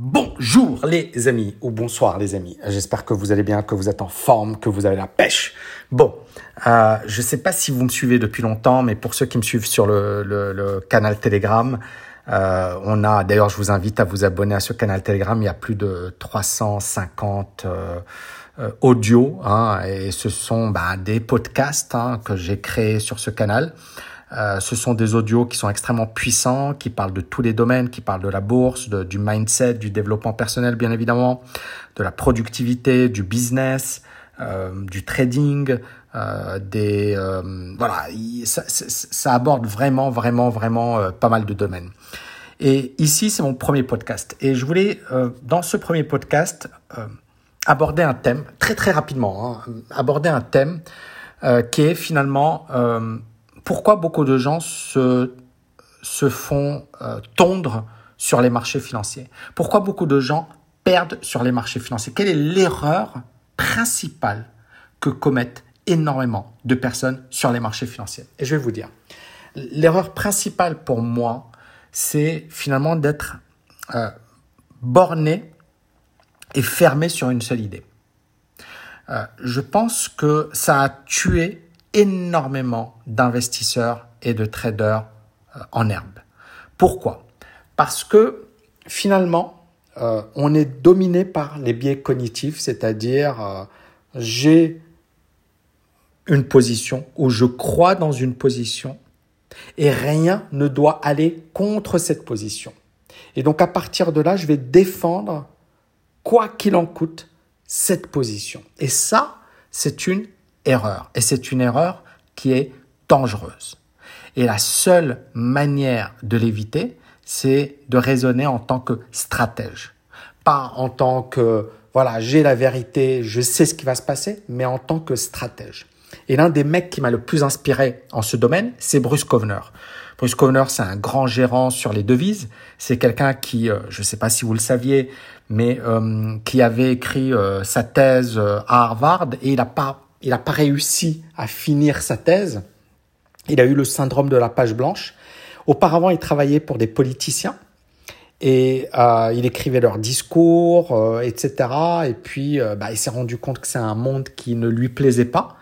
Bonjour les amis, ou bonsoir les amis. J'espère que vous allez bien, que vous êtes en forme, que vous avez la pêche. Bon, euh, je ne sais pas si vous me suivez depuis longtemps, mais pour ceux qui me suivent sur le, canal Telegram, euh, on a, d'ailleurs, je vous invite à vous abonner à ce canal Telegram. Il y a plus de 350 euh, euh, audios, hein, et ce sont bah, des podcasts hein, que j'ai créés sur ce canal. Euh, ce sont des audios qui sont extrêmement puissants, qui parlent de tous les domaines, qui parlent de la bourse, de, du mindset, du développement personnel bien évidemment, de la productivité, du business, euh, du trading, euh, des euh, voilà, ça, ça, aborde vraiment vraiment vraiment euh, pas mal de domaines. Et ici c'est mon premier podcast et je voulais dans ce premier podcast aborder un thème très très rapidement, hein, aborder un thème qui est finalement pourquoi beaucoup de gens se, font euh, tondre sur les marchés financiers? Pourquoi beaucoup de gens perdent sur les marchés financiers? Quelle est l'erreur principale que commettent énormément de personnes sur les marchés financiers? Et je vais vous dire, l'erreur principale pour moi, c'est finalement d'être euh, borné et fermé sur une seule idée. Euh, je pense que ça a tué énormément d'investisseurs et de traders euh, en herbe. Pourquoi? Parce que finalement, euh, on est dominé par les biais cognitifs, c'est-à-dire euh, j'ai une position ou je crois dans une position et rien ne doit aller contre cette position. Et donc à partir de là, je vais défendre, quoi qu'il en coûte, cette position. Et ça, c'est une erreur. Et c'est une erreur qui est dangereuse. Et la seule manière de l'éviter, c'est de raisonner en tant que stratège. Pas en tant que, voilà, j'ai la vérité, je sais ce qui va se passer, mais en tant que stratège. Et l'un des mecs qui m'a le plus inspiré en ce domaine, c'est Bruce Kovner. Bruce Kovner, c'est un grand gérant sur les devises. C'est quelqu'un qui, euh, je ne sais pas si vous le saviez, mais euh, qui avait écrit euh, sa thèse à Harvard et il n'a pas il n'a pas réussi à finir sa thèse. Il a eu le syndrome de la page blanche. Auparavant, il travaillait pour des politiciens et euh, il écrivait leurs discours, euh, etc. Et puis, euh, bah, il s'est rendu compte que c'est un monde qui ne lui plaisait pas.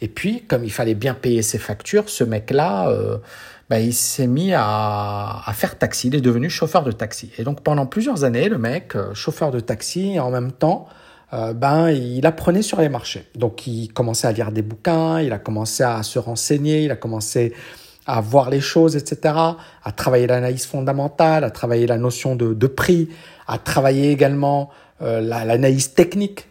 Et puis, comme il fallait bien payer ses factures, ce mec-là, bah, il s'est mis à, à, faire taxi. Il est devenu chauffeur de taxi. Et donc, pendant plusieurs années, le mec, chauffeur de taxi, et en même temps, euh, ben, il apprenait sur les marchés. Donc, il commençait à lire des bouquins, il a commencé à se renseigner, il a commencé à voir les choses, etc., à travailler l'analyse fondamentale, à travailler la notion de, prix, à travailler également euh, l'analyse technique.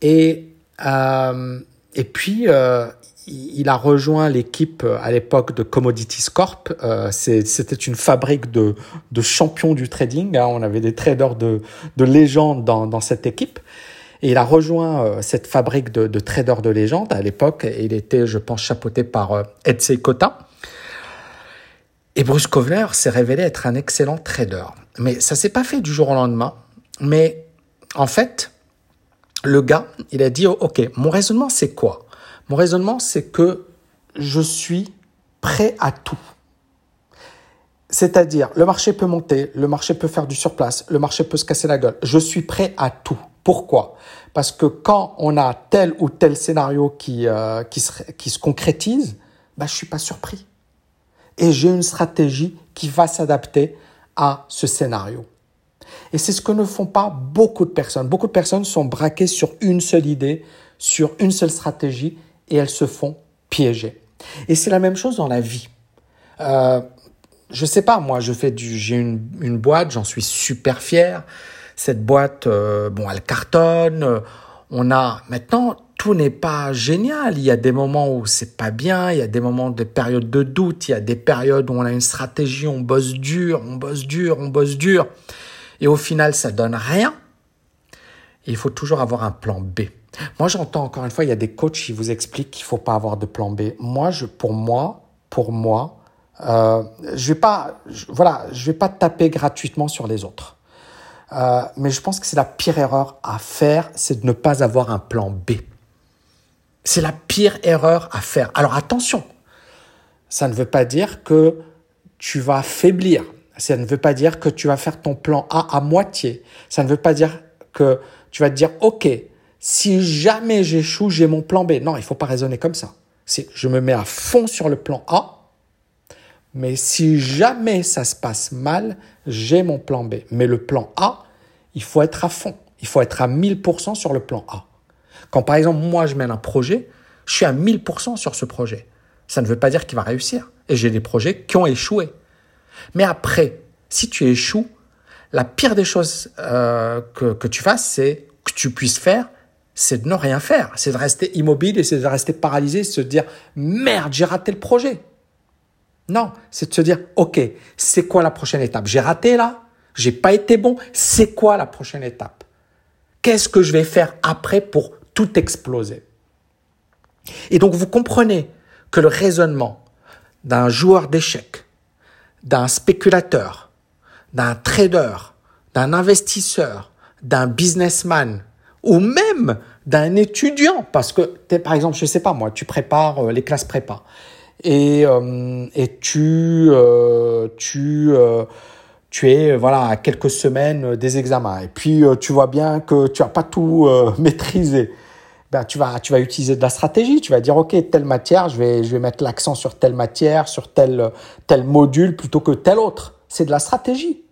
Et, euh, et puis, euh, il a rejoint l'équipe à l'époque de Commodities Corp. C'était une fabrique de, de, champions du trading. Hein. On avait des traders de, de légende dans, dans cette équipe. Et il a rejoint euh, cette fabrique de, de traders de légende. À l'époque, il était, je pense, chapeauté par euh, Etsy Kota. Et Bruce Kovner s'est révélé être un excellent trader. Mais ça s'est pas fait du jour au lendemain. Mais en fait, le gars, il a dit, OK, mon raisonnement, c'est quoi? Mon raisonnement, c'est que je suis prêt à tout. C'est-à-dire, le marché peut monter, le marché peut faire du surplace, le marché peut se casser la gueule. Je suis prêt à tout. Pourquoi? Parce que quand on a tel ou tel scénario qui, euh, qui, se, qui se concrétise, bah, je suis pas surpris. Et j'ai une stratégie qui va s'adapter à ce scénario. Et c'est ce que ne font pas beaucoup de personnes. Beaucoup de personnes sont braquées sur une seule idée, sur une seule stratégie, et elles se font piéger. Et c'est la même chose dans la vie. Euh, je sais pas, moi, je fais du, j'ai une, une boîte, j'en suis super fier. Cette boîte, euh, bon, elle cartonne. On a maintenant tout n'est pas génial. Il y a des moments où c'est pas bien. Il y a des moments, des périodes de doute. Il y a des périodes où on a une stratégie, on bosse dur, on bosse dur, on bosse dur, et au final, ça donne rien. Il faut toujours avoir un plan B. Moi, j'entends encore une fois, il y a des coachs qui vous expliquent qu'il faut pas avoir de plan B. Moi, je, pour moi, pour moi, euh, je vais pas, voilà, je vais pas taper gratuitement sur les autres. Euh, mais je pense que c'est la pire erreur à faire, c'est de ne pas avoir un plan B. C'est la pire erreur à faire. Alors attention, ça ne veut pas dire que tu vas faiblir. Ça ne veut pas dire que tu vas faire ton plan A à moitié. Ça ne veut pas dire que tu vas te dire, OK, si jamais j'échoue, j'ai mon plan B. Non, il faut pas raisonner comme ça. Je me mets à fond sur le plan A, mais si jamais ça se passe mal, j'ai mon plan B. Mais le plan A, il faut être à fond. Il faut être à 1000% sur le plan A. Quand par exemple, moi, je mène un projet, je suis à 1000% sur ce projet. Ça ne veut pas dire qu'il va réussir. Et j'ai des projets qui ont échoué. Mais après, si tu échoues, la pire des choses euh, que, que tu fasses, c'est que tu puisses faire, c'est de ne rien faire. C'est de rester immobile et c'est de rester paralysé, se dire merde, j'ai raté le projet. Non, c'est de se dire ok, c'est quoi la prochaine étape? J'ai raté là, j'ai pas été bon. C'est quoi la prochaine étape? Qu'est-ce que je vais faire après pour tout exploser? Et donc vous comprenez que le raisonnement d'un joueur d'échecs, d'un spéculateur, d'un trader, d'un investisseur, d'un businessman ou même d'un étudiant parce que par exemple je sais pas moi tu prépares euh, les classes prépa et euh, et tu euh, tu tu es voilà à quelques semaines des examens et puis tu vois bien que tu as pas tout maîtrisé ben, tu vas tu vas utiliser de la stratégie tu vas dire ok telle matière je vais je vais mettre l'accent sur telle matière sur tel module plutôt que tel autre c'est de la stratégie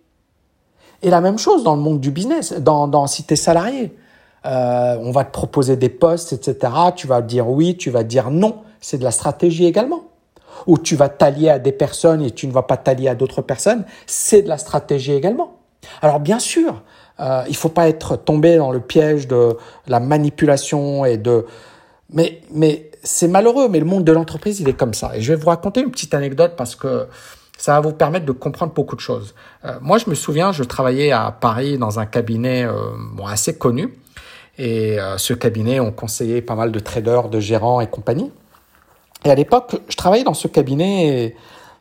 et la même chose dans le monde du business, dans, dans si tu es salarié. Euh, on va te proposer des postes, etc. Tu vas dire oui, tu vas dire non. C'est de la stratégie également. Ou tu vas t'allier à des personnes et tu ne vas pas t'allier à d'autres personnes. C'est de la stratégie également. Alors bien sûr, euh, il faut pas être tombé dans le piège de la manipulation et de... Mais, mais c'est malheureux, mais le monde de l'entreprise, il est comme ça. Et je vais vous raconter une petite anecdote parce que ça va vous permettre de comprendre beaucoup de choses. Euh, moi, je me souviens, je travaillais à Paris dans un cabinet euh, bon, assez connu. Et euh, ce cabinet, on conseillait pas mal de traders, de gérants et compagnie. Et à l'époque, je travaillais dans ce cabinet et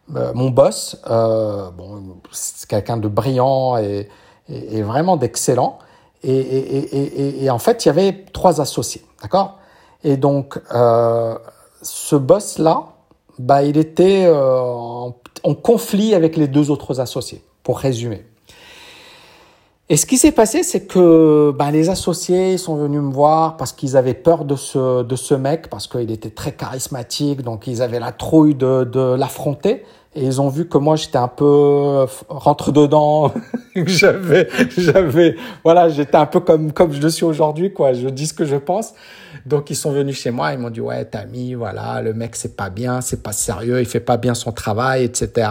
mon boss, bon, c'est quelqu'un de brillant et, vraiment d'excellent. Et, en fait, il y avait trois associés, d'accord? Et donc, ce boss-là, bah, il était en en conflit avec les deux autres associés, pour résumer. Et ce qui s'est passé, c'est que ben, les associés sont venus me voir parce qu'ils avaient peur de ce, de ce mec, parce qu'il était très charismatique, donc ils avaient la trouille de, de l'affronter. Et ils ont vu que moi j'étais un peu euh, rentre dedans, j'avais, j'avais, voilà, j'étais un peu comme comme je suis aujourd'hui, quoi. Je dis ce que je pense. Donc ils sont venus chez moi, ils m'ont dit ouais, t'as mis, voilà, le mec c'est pas bien, c'est pas sérieux, il fait pas bien son travail, etc.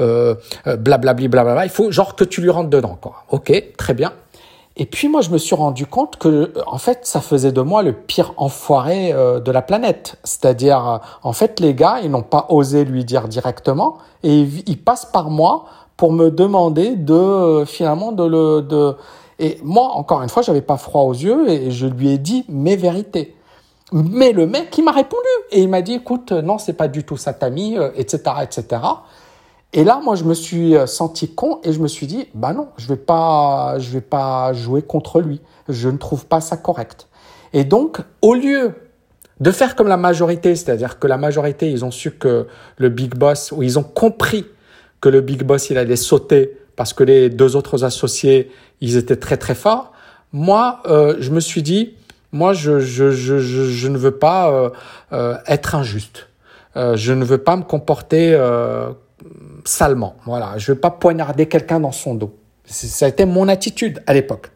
Euh, euh, blablabli, blablabla. Il faut genre que tu lui rentres dedans, quoi. Ok, très bien. Et puis moi, je me suis rendu compte que, en fait, ça faisait de moi le pire enfoiré euh, de la planète. C'est-à-dire, en fait, les gars, ils n'ont pas osé lui dire directement, et ils, passent par moi pour me demander de finalement de le de et moi, encore une fois, j'avais pas froid aux yeux et je lui ai dit mes vérités. Mais le mec, il m'a répondu et il m'a dit, écoute, non, c'est pas du tout ça ta mis, etc., etc. Et là, moi, je me suis euh, senti con et je me suis dit, bah non, je vais pas, je vais pas jouer contre lui. Je ne trouve pas ça correct. Et donc, au lieu de faire comme la majorité, c'est-à-dire que la majorité, ils ont su que le big boss, ou ils ont compris que le big boss, il allait sauter parce que les deux autres associés, ils étaient très très forts. Moi, euh, je me suis dit, moi, je, je, je, je ne veux pas euh, être injuste. je ne veux pas me comporter salement. Voilà, je veux pas poignarder quelqu'un dans son dos. Ça a été mon attitude à l'époque.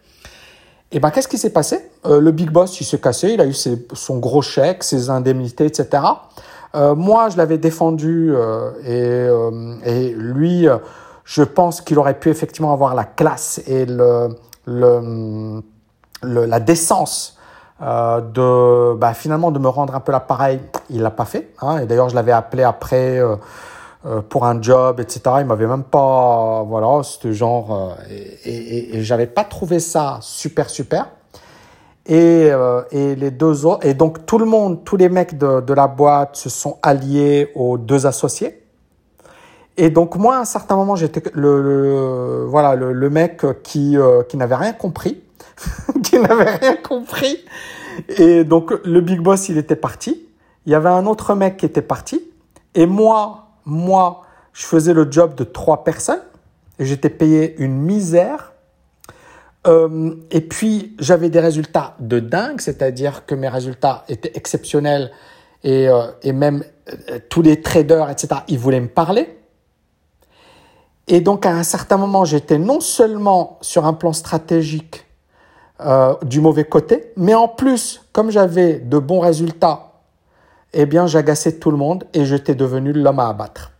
Et ben, qu'est-ce qui s'est passé? Le big boss, il s'est cassé, il a eu ses, son gros chèque, ses indemnités, etc. moi, je l'avais défendu et, et lui je pense qu'il aurait pu effectivement avoir la classe et le, le, la décence euh, de bah, finalement de me rendre un peu l'appareil. Il l'a pas fait. Hein, et d'ailleurs, je l'avais appelé après euh, euh, pour un job, etc. Il m'avait même pas, voilà, c'était genre, euh, et, et, et j'avais pas trouvé ça super super. Et, euh, et les deux autres, et donc tout le monde, tous les mecs de, de la boîte se sont alliés aux deux associés. Et donc moi, à un certain moment, j'étais le, voilà le, mec qui euh, qui n'avait rien compris, qui n'avait rien compris. Et donc le big boss, il était parti. Il y avait un autre mec qui était parti. Et moi, moi, je faisais le job de trois personnes. j'étais payé une misère. Euh, et puis, j'avais des résultats de dingue, c'est-à-dire que mes résultats étaient exceptionnels et, euh, et même euh, tous les traders, etc., ils voulaient me parler. Et donc, à un certain moment, j'étais non seulement sur un plan stratégique du mauvais côté, mais en plus, comme j'avais de bons résultats, eh bien, j'agaçais tout le monde et j'étais devenu l'homme à abattre.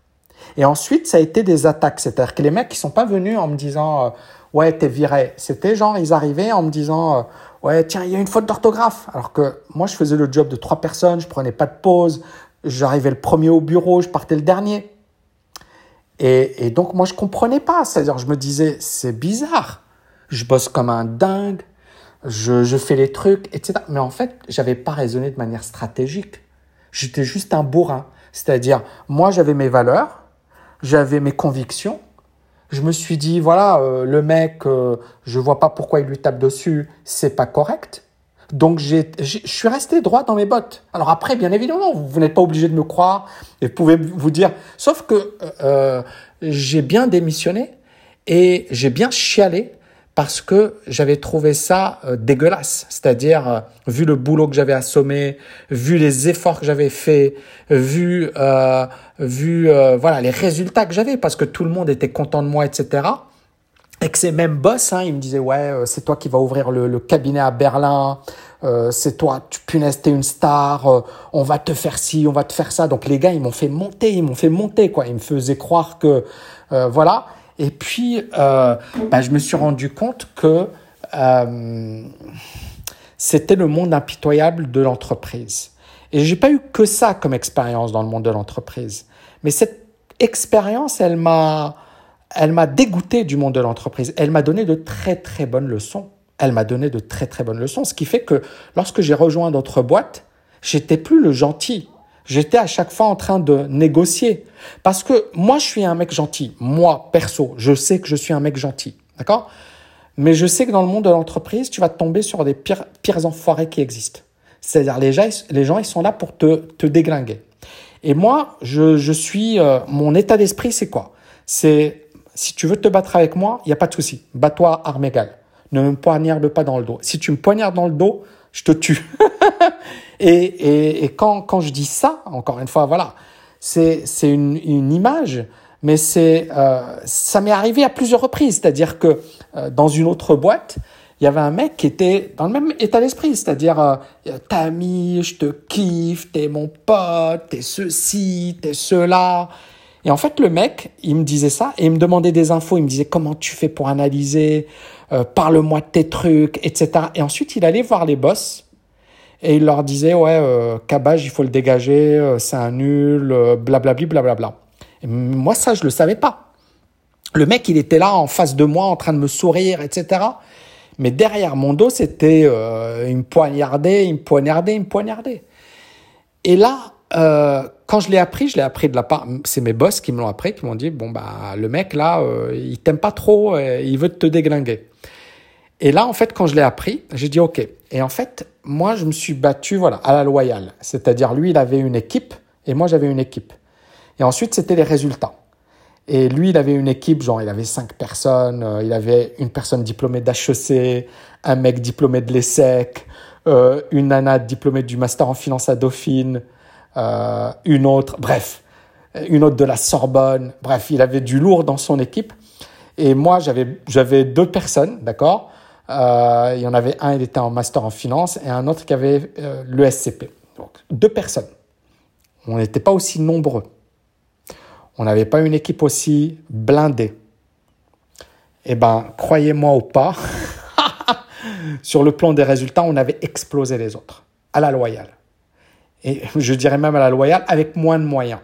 Et ensuite, ça a été des attaques. C'est-à-dire que les mecs, ils sont pas venus en me disant, euh, ouais, t'es viré. C'était genre, ils arrivaient en me disant, euh, ouais, tiens, il y a une faute d'orthographe. Alors que moi, je faisais le job de trois personnes, je prenais pas de pause, j'arrivais le premier au bureau, je partais le dernier. Et, donc, moi, je comprenais pas. C'est-à-dire, je me disais, c'est bizarre. Je bosse comme un dingue, je, je fais les trucs, etc. Mais en fait, j'avais pas raisonné de manière stratégique. J'étais juste un bourrin. C'est-à-dire, moi, j'avais mes valeurs, j'avais mes convictions. Je me suis dit, voilà, euh, le mec, euh, je vois pas pourquoi il lui tape dessus, c'est pas correct. Donc, j'ai, je suis resté droit dans mes bottes. Alors après, bien évidemment, vous, n'êtes pas obligé de me croire et vous pouvez vous dire, sauf que euh, j'ai bien démissionné et j'ai bien chialé parce que j'avais trouvé ça euh, dégueulasse. C'est-à-dire, euh, vu le boulot que j'avais assommé, vu les efforts que j'avais faits, vu, euh, vu voilà les résultats que j'avais, parce que tout le monde était content de moi, etc. Et que ces mêmes boss, hein, ils me disaient, ouais, c'est toi qui vas ouvrir le, cabinet à Berlin, c'est toi, tu punaise, t'es une star, on va te faire ci, on va te faire ça. Donc les gars, ils m'ont fait monter, ils m'ont fait monter, quoi. Ils me faisaient croire que, voilà. Et puis, euh, bah, je me suis rendu compte que euh, c'était le monde impitoyable de l'entreprise. Et j'ai pas eu que ça comme expérience dans le monde de l'entreprise. Mais cette expérience, elle m'a, elle m'a dégoûté du monde de l'entreprise. Elle m'a donné de très très bonnes leçons. Elle m'a donné de très très bonnes leçons. Ce qui fait que lorsque j'ai rejoint d'autres boîtes, j'étais plus le gentil. J'étais à chaque fois en train de négocier. Parce que moi, je suis un mec gentil. Moi, perso, je sais que je suis un mec gentil. D'accord? Mais je sais que dans le monde de l'entreprise, tu vas tomber sur des pires, pires enfoirés qui existent. C'est-à-dire, les gens, les gens, ils sont là pour te, te déglinguer. Et moi, je, je suis, euh, mon état d'esprit, c'est quoi? C'est, si tu veux te battre avec moi, il n'y a pas de souci. Bats-toi arme égale. Ne me poignarde pas dans le dos. Si tu me poignardes dans le dos, je te tue. et, et, et quand, quand je dis ça, encore une fois, voilà, c'est une, une image, mais c'est euh, ça m'est arrivé à plusieurs reprises. C'est-à-dire que euh, dans une autre boîte, il y avait un mec qui était dans le même état d'esprit, c'est-à-dire euh, t'as ami, je te kiffe, t'es mon pote, t'es ceci, t'es cela. Et en fait, le mec, il me disait ça et il me demandait des infos. Il me disait comment tu fais pour analyser, euh, parle-moi de tes trucs, etc. Et ensuite, il allait voir les boss et il leur disait ouais, euh, Cabage, il faut le dégager, euh, c'est un nul, euh, blablabli, blablabla. Et moi, ça, je le savais pas. Le mec, il était là en face de moi, en train de me sourire, etc. Mais derrière mon dos, c'était euh, il me poignardait, il me poignardait. Et là, euh, quand je l'ai appris, je l'ai appris de la part, c'est mes boss qui me l'ont appris, qui m'ont dit bon bah le mec là, euh, il t'aime pas trop, il veut te déglinguer. Et là, en fait, quand je l'ai appris, j'ai dit OK. Et en fait, moi, je me suis battu voilà, à la loyale. C'est-à-dire, lui, il avait une équipe et moi, j'avais une équipe. Et ensuite, c'était les résultats. Et lui, il avait une équipe, genre, il avait cinq personnes. Euh, il avait une personne diplômée d'HEC, un mec diplômé de l'ESSEC, euh, une nana diplômée du master en finance à Dauphine, euh, une autre, bref, une autre de la Sorbonne. Bref, il avait du lourd dans son équipe. Et moi, j'avais, deux personnes, d'accord euh, il y en avait un, il était en master en finance, et un autre qui avait euh, le SCP. Donc, deux personnes. On n'était pas aussi nombreux. On n'avait pas une équipe aussi blindée. Eh ben, croyez-moi ou pas, sur le plan des résultats, on avait explosé les autres, à la loyale. Et je dirais même à la loyale, avec moins de moyens.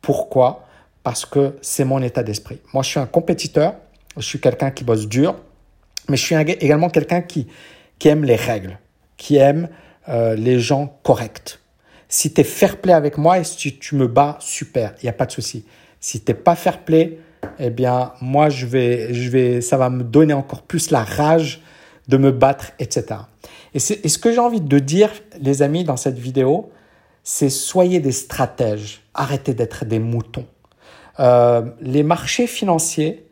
Pourquoi? Parce que c'est mon état d'esprit. Moi, je suis un compétiteur, je suis quelqu'un qui bosse dur, mais je suis également quelqu'un qui, qui aime les règles, qui aime euh, les gens corrects. Si tu es fair play avec moi et si tu me bats, super, il n'y a pas de souci. Si tu n'es pas fair play, eh bien, moi, je vais, je vais, ça va me donner encore plus la rage de me battre, etc. Et, et ce que j'ai envie de dire, les amis, dans cette vidéo, c'est soyez des stratèges, arrêtez d'être des moutons. Euh, les marchés financiers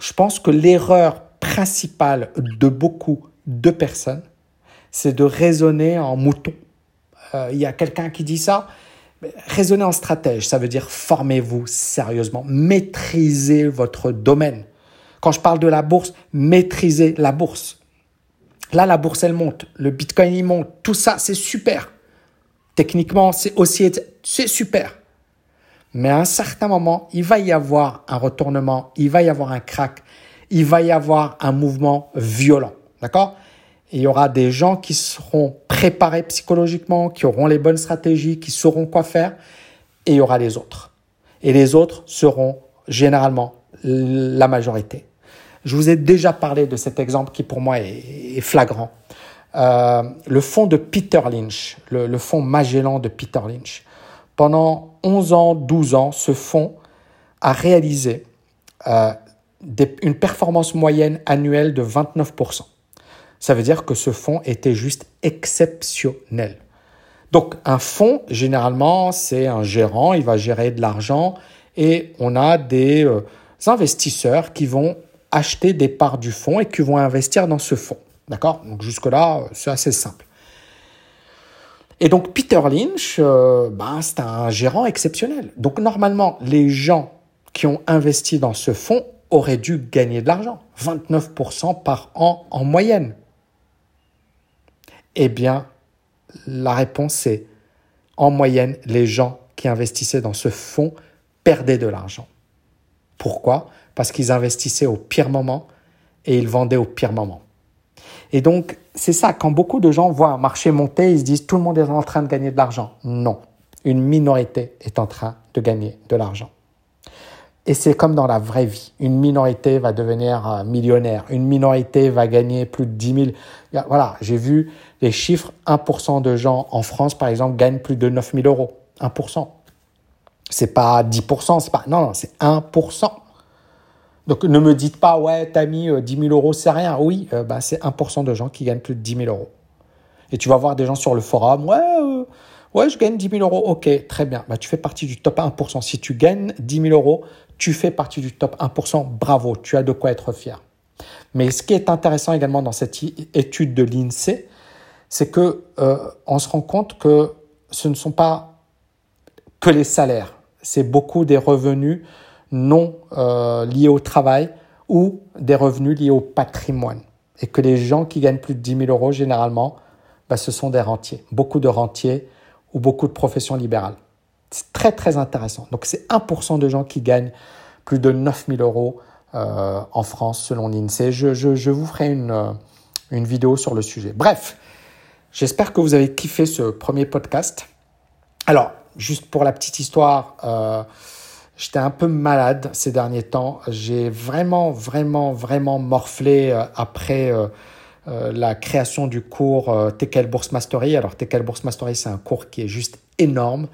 je pense que l'erreur principale de beaucoup de personnes, c'est de raisonner en mouton. Euh, il y a quelqu'un qui dit ça. Raisonner en stratège, ça veut dire formez-vous sérieusement, maîtrisez votre domaine. Quand je parle de la bourse, maîtrisez la bourse. Là, la bourse, elle monte, le bitcoin, il monte, tout ça, c'est super. Techniquement, c'est aussi, c'est super. Mais à un certain moment, il va y avoir un retournement, il va y avoir un crack, il va y avoir un mouvement violent. D'accord? Il y aura des gens qui seront préparés psychologiquement, qui auront les bonnes stratégies, qui sauront quoi faire, et il y aura les autres. Et les autres seront généralement la majorité. Je vous ai déjà parlé de cet exemple qui pour moi est, flagrant. Euh, le fonds de Peter Lynch, le, fonds Magellan de Peter Lynch. Pendant 11 ans, 12 ans, ce fonds a réalisé euh, une performance moyenne annuelle de 29%. Ça veut dire que ce fonds était juste exceptionnel. Donc un fonds, généralement, c'est un gérant, il va gérer de l'argent et on a des euh, investisseurs qui vont acheter des parts du fonds et qui vont investir dans ce fonds. D'accord? Donc jusque-là, c'est assez simple. Et donc Peter Lynch, euh, ben, c'est un gérant exceptionnel. Donc normalement, les gens qui ont investi dans ce fonds auraient dû gagner de l'argent, 29% par an en moyenne. Eh bien, la réponse est, en moyenne, les gens qui investissaient dans ce fonds perdaient de l'argent. Pourquoi? Parce qu'ils investissaient au pire moment et ils vendaient au pire moment. Et donc, c'est ça, quand beaucoup de gens voient un marché monter, ils se disent tout le monde est en train de gagner de l'argent. Non, une minorité est en train de gagner de l'argent. Et c'est comme dans la vraie vie. Une minorité va devenir euh, millionnaire. Une minorité va gagner plus de 10 000. Voilà, j'ai vu les chiffres. 1% de gens en France, par exemple, gagnent plus de 9 000 euros. 1%. C'est pas 10%, c'est pas, non, non, c'est 1%. Donc ne me dites pas, ouais, t'as mis 10 000 euros, c'est rien. Oui, euh, bah, c'est 1% de gens qui gagnent plus de 10 000 euros. Et tu vas voir des gens sur le forum, ouais, euh, ouais, je gagne 10 000 euros. Ok, très bien. Bah, tu fais partie du top 1%. Si tu gagnes 10 000 euros, tu fais partie du top 1%. Bravo, tu as de quoi être fier. Mais ce qui est intéressant également dans cette étude de l'INSEE, c'est que euh, on se rend compte que ce ne sont pas que les salaires, c'est beaucoup des revenus non euh, liés au travail ou des revenus liés au patrimoine. Et que les gens qui gagnent plus de 10 000 euros, généralement, bah, ce sont des rentiers. Beaucoup de rentiers ou beaucoup de professions libérales. C'est très, très intéressant. Donc, c'est 1% de gens qui gagnent plus de 9 000 euros euh, en France, selon l'INSEE. Je, je, vous ferai une, euh, une vidéo sur le sujet. Bref, j'espère que vous avez kiffé ce premier podcast. Alors, juste pour la petite histoire, J'étais un peu malade ces derniers temps. J'ai vraiment, vraiment, vraiment morflé euh, après euh, euh, la création du cours TKL Bourse Mastery. Alors, TKL Bourse Mastery, c'est un cours qui est juste énorme,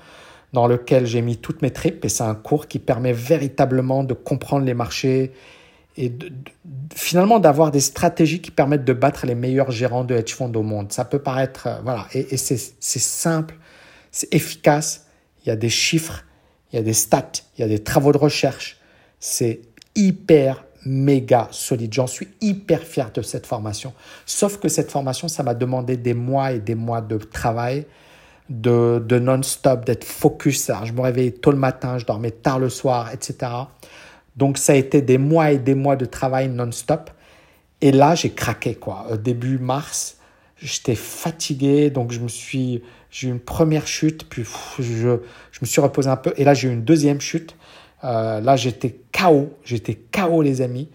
dans lequel j'ai mis toutes mes tripes. Et c'est un cours qui permet véritablement de comprendre les marchés et finalement d'avoir des stratégies qui permettent de battre les meilleurs gérants de hedge funds au monde. Ça peut paraître, voilà, et, et c'est simple, c'est efficace, il y a des chiffres il y a des stats, il y a des travaux de recherche. C'est hyper méga solide. J'en suis hyper fier de cette formation. Sauf que cette formation, ça m'a demandé des mois et des mois de travail, de, non-stop, d'être focus. je me réveillais tôt le matin, je dormais tard le soir, etc. Donc ça a été des mois et des mois de travail non-stop. Et là, j'ai craqué, quoi. Début mars, j'étais fatigué, donc je me suis, j'ai eu une première chute, puis je, je, me suis reposé un peu, et là j'ai eu une deuxième chute. Euh, là j'étais KO, j'étais KO les amis.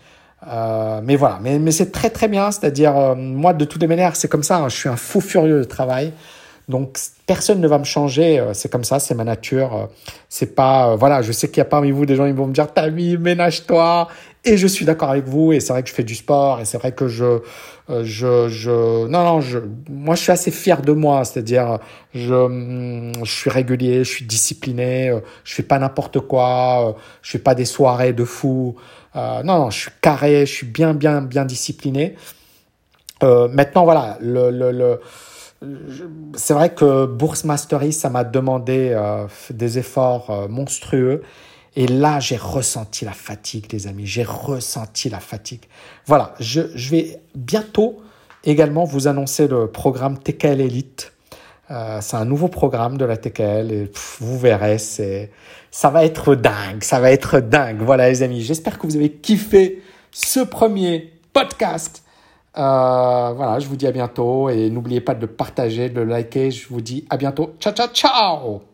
Euh, mais voilà, mais, mais c'est très très bien, c'est-à-dire euh, moi de toutes les manières c'est comme ça, hein. je suis un fou furieux de travail. Donc personne ne va me changer, c'est comme ça, c'est ma nature. C'est pas, voilà, je sais qu'il y a parmi vous des gens qui vont me dire, t'as mis, ménage-toi. Et je suis d'accord avec vous, et c'est vrai que je fais du sport, et c'est vrai que je, euh, je, je, non, non, je, moi, je suis assez fier de moi, c'est-à-dire, je, mm, je suis régulier, je suis discipliné, euh, je fais pas n'importe quoi, euh, je fais pas des soirées de fou. non, non, je suis carré, je suis bien, bien, bien discipliné. maintenant, voilà, le, le c'est vrai que Bourse Mastery, ça m'a demandé des efforts monstrueux. Et là, j'ai ressenti la fatigue, les amis. J'ai ressenti la fatigue. Voilà, je, vais bientôt également vous annoncer le programme TKL Elite. Euh, c'est un nouveau programme de la TKL et vous verrez, c'est, ça va être dingue, ça va être dingue. Voilà les amis, j'espère que vous avez kiffé ce premier podcast. Euh, voilà, je vous dis à bientôt et n'oubliez pas de le partager, de le liker. Je vous dis à bientôt. Ciao, ciao, ciao